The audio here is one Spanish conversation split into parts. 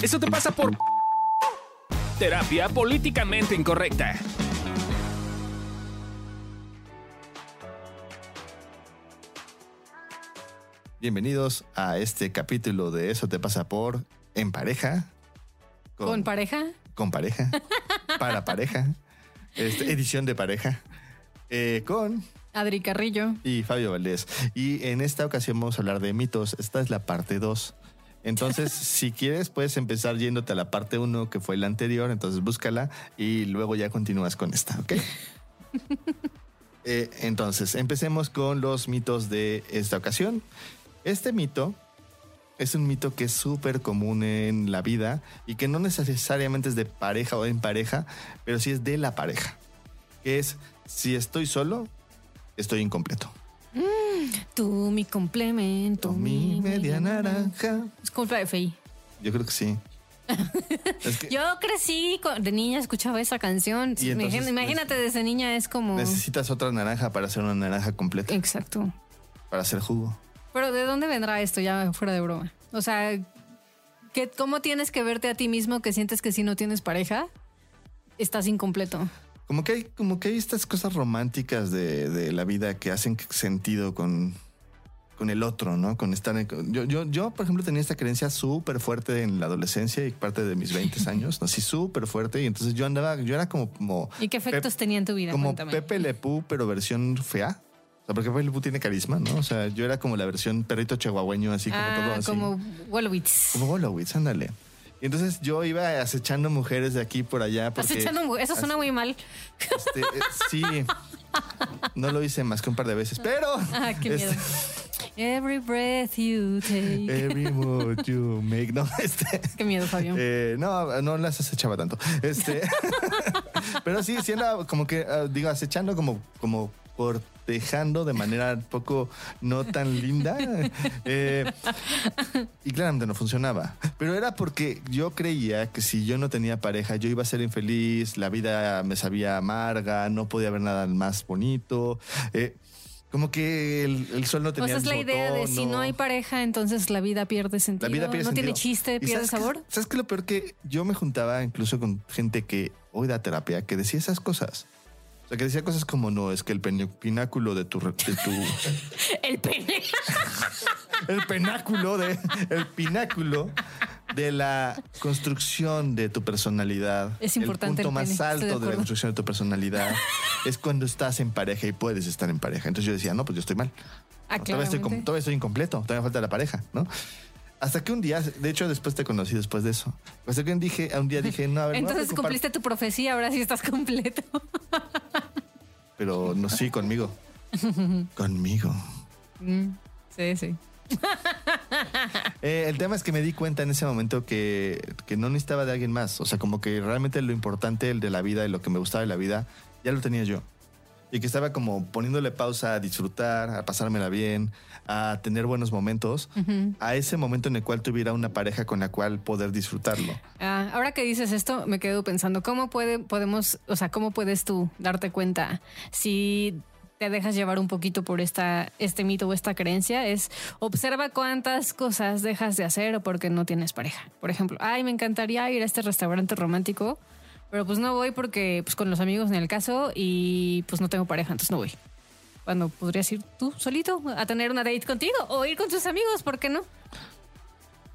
Eso te pasa por terapia políticamente incorrecta. Bienvenidos a este capítulo de Eso te pasa por En pareja. ¿Con, pareja? Con pareja. para pareja. Este, edición de pareja. Eh, con Adri Carrillo. y Fabio Valdés. Y en esta ocasión vamos a hablar de mitos. Esta es la parte 2. Entonces, si quieres, puedes empezar yéndote a la parte 1, que fue la anterior. Entonces, búscala y luego ya continúas con esta, ¿ok? Eh, entonces, empecemos con los mitos de esta ocasión. Este mito es un mito que es súper común en la vida y que no necesariamente es de pareja o en pareja, pero sí es de la pareja. Que es, si estoy solo, estoy incompleto. Tú, mi complemento. Mi media naranja. Es culpa de Fey. Yo creo que sí. es que Yo crecí con- de niña, escuchaba esa canción. Y entonces, Imagina- Imagínate, desde niña es como. necesitas otra naranja para hacer una naranja completa, Exacto. para hacer jugo. Pero ¿de dónde vendrá esto ya fuera de broma? O sea, ¿qué, ¿cómo tienes que verte a ti mismo que sientes que si no tienes pareja, estás incompleto? Como que hay, como que hay estas cosas románticas de, de la vida que hacen sentido con, con el otro, ¿no? Con estar en- yo, yo, yo, por ejemplo, tenía esta creencia súper fuerte en la adolescencia y parte de mis 20 años, así súper fuerte. Y entonces yo andaba, yo era como, como, ¿Y qué efectos Pep- tenía en tu vida? como Cuéntame. Pepe Le Pew, pero versión fea. O sea, porque Pepe Le Pew tiene carisma, ¿no? O sea, yo era como la versión perrito chihuahueño, así como ah, todo así. como Wolowitz. Como Wolowitz, ándale. Y entonces yo iba acechando mujeres de aquí por allá. Porque, Acechando Eso suena muy mal. este, eh, sí. No lo hice más que un par de veces, pero. Ah, qué miedo. este, Every breath you take. every move you make. No, este. Qué miedo, Fabio. eh, no, no las acechaba tanto. Este. pero sí, sí andaba como que, ah, digo, acechando como, como cortejando de manera un poco no tan linda. Eh, y claramente no funcionaba. Pero era porque yo creía que si yo no tenía pareja, yo iba a ser infeliz, la vida me sabía amarga, no podía ver nada más bonito. Eh, como que el, el sol no o tenía sea, es la idea de si no hay pareja, entonces la vida pierde sentido. La vida pierde no tiene chiste, ¿Y pierde sabes sabor. ¿Sabes qué lo peor? Que yo me juntaba incluso con gente que hoy da terapia, que decía esas cosas. O sea, que decía cosas como, no, es que el pináculo de tu... re- de tu El pene. el pináculo de... El pináculo de la construcción de tu personalidad. Es importante El punto el más pene, alto de, la construcción de tu personalidad es cuando estás en pareja y puedes estar en pareja. Entonces yo decía, no, pues yo estoy mal. Ah, todavía, estoy, todavía estoy incompleto, todavía falta la pareja, ¿no? Hasta que un día, de hecho, después te conocí después de eso. Hasta que un, dije, un día dije, no, a ver, a Entonces cumpliste tu profecía, ahora sí estás completo. Pero no, sí, conmigo. conmigo. Mm, sí, sí. Eh, el tema es que me di cuenta en ese momento que, que no necesitaba de alguien más. O sea, como que realmente lo importante, el de la vida y lo que me gustaba de la vida, ya lo tenía yo. Y que estaba como poniéndole pausa a disfrutar, a pasármela bien, a tener buenos momentos, a ese momento en el cual tuviera una pareja con la cual poder disfrutarlo. Ah, ahora que dices esto, me quedo pensando, ¿cómo puede, podemos, o sea, cómo puedes tú darte cuenta si te dejas llevar un poquito por esta, este mito o esta creencia? Es observa cuántas cosas dejas de hacer o porque no tienes pareja. Por ejemplo, ay, me encantaría ir a este restaurante romántico, pero pues no voy porque, pues con los amigos en el caso y pues no tengo pareja, entonces no voy. Cuando podrías ir tú solito a tener una date contigo o ir con tus amigos, ¿por qué no?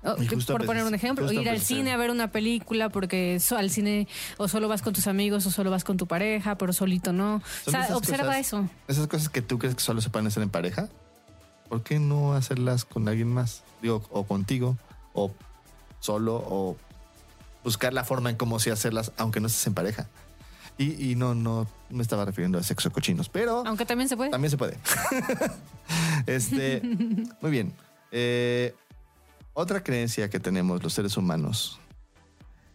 O, Y que- justo por pensé- poner un ejemplo, ir al pensé. cine a ver una película porque so- al cine o solo vas con tus amigos o solo vas con tu pareja, pero solito no. O sea, observa cosas- eso. Esas cosas que tú crees que solo se pueden hacer en pareja, ¿por qué no hacerlas con alguien más? Digo, o contigo, o solo, o buscar la forma en cómo sí hacerlas, aunque no estés en pareja. Y, y no, no me estaba refiriendo a sexo cochinos, pero Aunque también se puede. también se puede. este, muy bien. Eh, otra creencia que tenemos los seres humanos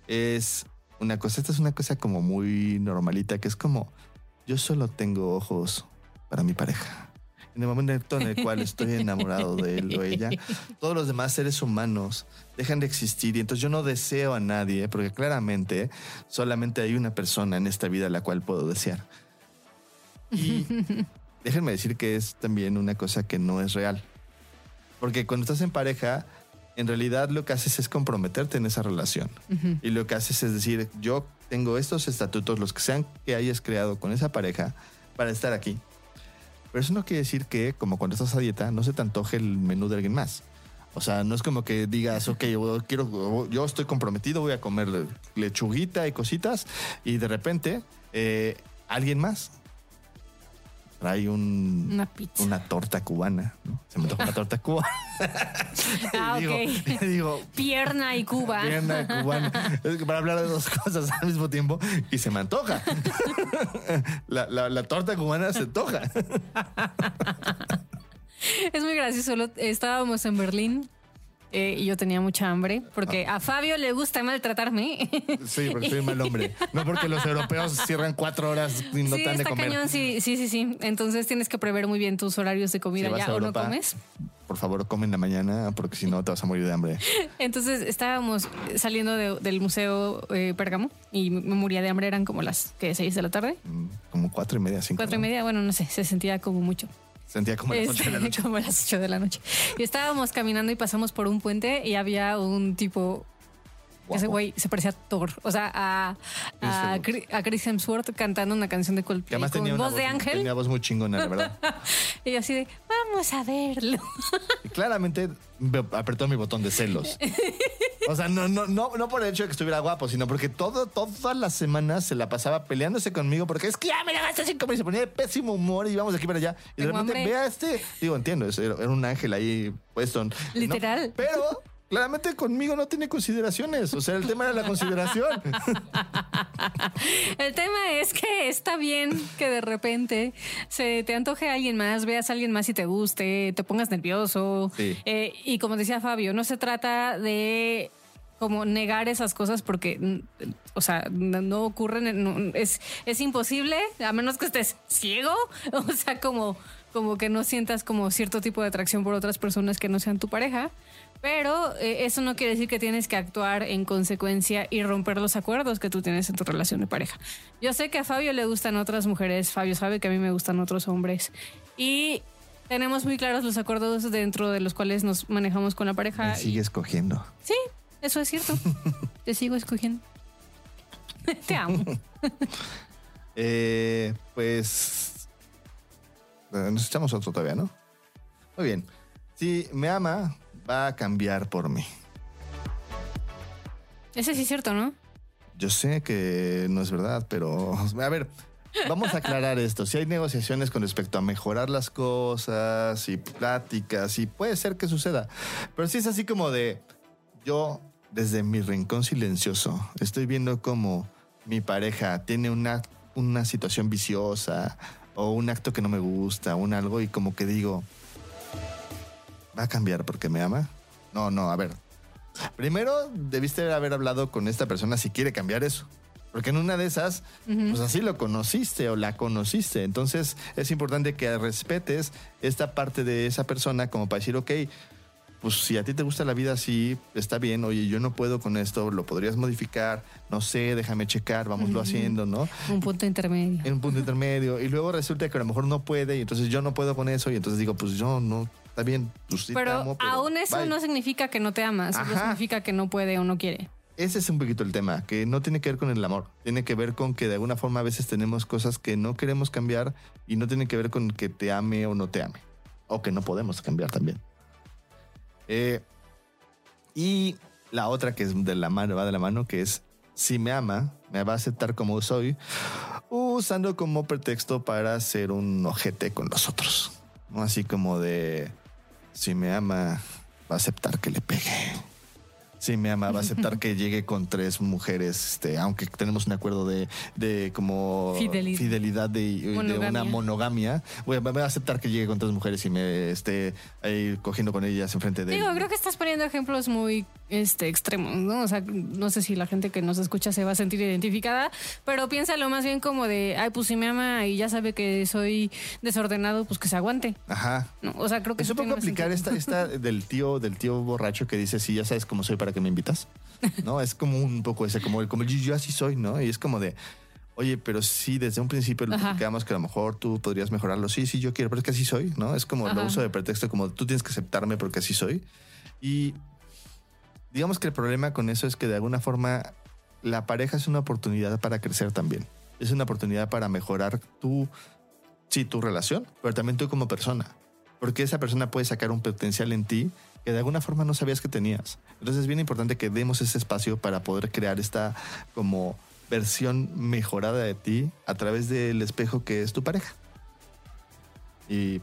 es una cosa, esta es una cosa como muy normalita, que es como, yo solo tengo ojos para mi pareja. En el momento en el cual estoy enamorado de él o ella, todos los demás seres humanos dejan de existir y entonces yo no deseo a nadie, porque claramente solamente hay una persona en esta vida a la cual puedo desear. Y déjenme decir que es también una cosa que no es real. Porque cuando estás en pareja, en realidad lo que haces es comprometerte en esa relación. Y lo que haces es decir, yo tengo estos estatutos, los que sean que hayas creado con esa pareja, para estar aquí. Pero eso no quiere decir que, como cuando estás a dieta, no se te antoje el menú de alguien más. O sea, no es como que digas, ok, yo, quiero, yo estoy comprometido, voy a comer lechuguita y cositas, y de repente eh, alguien más trae un, Una pizza. una torta cubana. ¿no? Se me toca una torta cubana. Ah, y digo, ok. y digo, Pierna y Cuba. pierna cubana. Es que para hablar de dos cosas al mismo tiempo y se me antoja. la, la- la torta cubana se antoja. Es muy gracioso. Estábamos en Berlín eh, y yo tenía mucha hambre porque Ah. a Fabio le gusta maltratarme. Sí, porque soy un mal hombre. No porque los europeos cierran cuatro horas y no sí, te han de comer. cañón, sí, sí, sí, sí. Entonces tienes que prever muy bien tus horarios de comida Si ya o no comes. Por favor, come en la mañana porque si no te vas a morir de hambre. Entonces estábamos saliendo de- del museo eh, Pérgamo y me moría de hambre. Eran como las que seis de la tarde, Mm, Como cuatro y media, cinco. cuatro y ¿no? media. Bueno, no sé, se sentía como mucho. Sentía como las ocho de la noche. como las 8 de la noche. Y estábamos caminando y pasamos por un puente y había un tipo. Ese güey se parecía a Thor, o sea, a, a, Ese Chri- a Chris Hemsworth cantando una canción de Coldplay además con tenía una voz de ángel. Tenía voz muy chingona, la verdad. Y así de, vamos a verlo. Y claramente me apretó mi botón de celos. O sea, no, no, no, no por el hecho de que estuviera guapo, sino porque todo, todas las semanas se la pasaba peleándose conmigo porque es que ya me gasté sin comer y se ponía de pésimo humor y íbamos de aquí para allá. Y de repente hambre. ve a este. Digo, entiendo, era un ángel ahí puesto. ¿no? Literal. Pero claramente conmigo no tiene consideraciones. O sea, el tema era la consideración. El tema es que está bien que de repente se te antoje a alguien más, veas a alguien más y te guste, te pongas nervioso. Sí. Eh, y como decía Fabio, no se trata de como negar esas cosas porque, mm, o sea, no, no ocurren, no- es, es imposible, a menos que estés ciego, o sea, como, como que no sientas como cierto tipo de atracción por otras personas que no sean tu pareja. Pero eh, eso no quiere decir que tienes que actuar en consecuencia y romper los acuerdos que tú tienes en tu relación de pareja. Yo sé que a Fabio le gustan otras mujeres, Fabio sabe que a mí me gustan otros hombres y tenemos muy claros los acuerdos dentro de los cuales nos manejamos con la pareja. Me sigue escogiendo. Sí, eso es cierto. Te sigo escogiendo. Te amo. Eh, pues. Eh, Nos echamos otro todavía, ¿no? Muy bien. Si me ama, va a cambiar por mí. Ese sí es cierto, ¿no? Yo sé que no es verdad, pero. A ver, vamos a aclarar esto. Si hay negociaciones con respecto a mejorar las cosas y pláticas, y puede ser que suceda. Pero si es así como de. Yo, desde mi rincón silencioso, estoy viendo como mi pareja tiene una, una situación viciosa o un acto que no me gusta, un algo, y como que digo. ¿Va a cambiar porque me ama? No, no, a ver. Primero debiste haber hablado con esta persona si quiere cambiar eso. Porque en una de esas, pues así lo conociste o la conociste. Entonces es importante que respetes esta parte de esa persona como para decir, ok, pues si a ti te gusta la vida así, está bien. Oye, yo no puedo con esto, lo podrías modificar. No sé, déjame checar, vámoslo haciendo, ¿no? Un punto intermedio. en un punto intermedio y luego resulta que a lo mejor no puede y entonces yo no puedo con eso y entonces digo, pues yo no, está bien, pues sí te Pero, amo, pero aún eso bye. no significa que no te amas, solo significa que no puede o no quiere. Ese es un poquito el tema, que no tiene que ver con el amor, tiene que ver con que de alguna forma a veces tenemos cosas que no queremos cambiar y no tiene que ver con que te ame o no te ame, o que no podemos cambiar también. Eh, y la otra que es de la mano, va de la mano, que es si me ama, me va a aceptar como soy, usando como pretexto para ser un ojete con los otros. Así como de, si me ama, va a aceptar que le pegue. Si me ama, va a aceptar que llegue con tres mujeres, este, aunque tenemos un acuerdo de, de como Fidelidad. fidelidad de, una monogamia. Voy a, aceptar que llegue con tres mujeres y me esté ahí cogiendo con ellas enfrente de Digo, él. creo que estás poniendo ejemplos muy este, extremos, ¿no? O sea, no sé si la gente que nos escucha se va a sentir identificada, pero piénsalo más bien como de, ay, pues si me ama y ya sabe que soy desordenado, pues que se aguante. Ajá. ¿no? O sea, creo que Es eso un poco tiene más aplicar sentido. esta, esta del tío, del tío borracho que dice, sí, ya sabes cómo soy para que me invitas. ¿No? Es como un poco ese, como el, como yo así soy, ¿no? Y es como de, oye, pero sí, desde un principio lo platicamos que a lo mejor tú podrías mejorarlo. Sí, sí, yo quiero, pero es que así soy, ¿no? Es como lo Ajá. uso de pretexto, como tú tienes que aceptarme porque así soy. Y digamos que el problema con eso es que de alguna forma la pareja es una oportunidad para crecer también. Es una oportunidad para mejorar tu, sí, tu relación, pero también tú como persona. Porque esa persona puede sacar un potencial en ti que de alguna forma no sabías que tenías. Entonces es bien importante que demos ese espacio para poder crear esta como versión mejorada de ti a través del espejo que es tu pareja. Y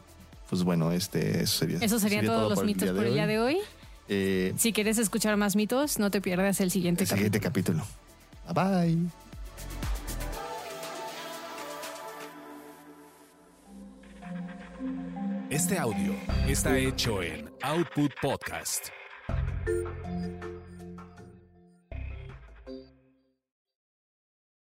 pues bueno, este eso sería. Eso serían todos los por el mitos por el día de hoy. Eh, Si quieres escuchar más mitos, no te pierdas el siguiente el siguiente capítulo. Bye bye. Este audio está hecho en Output Podcast.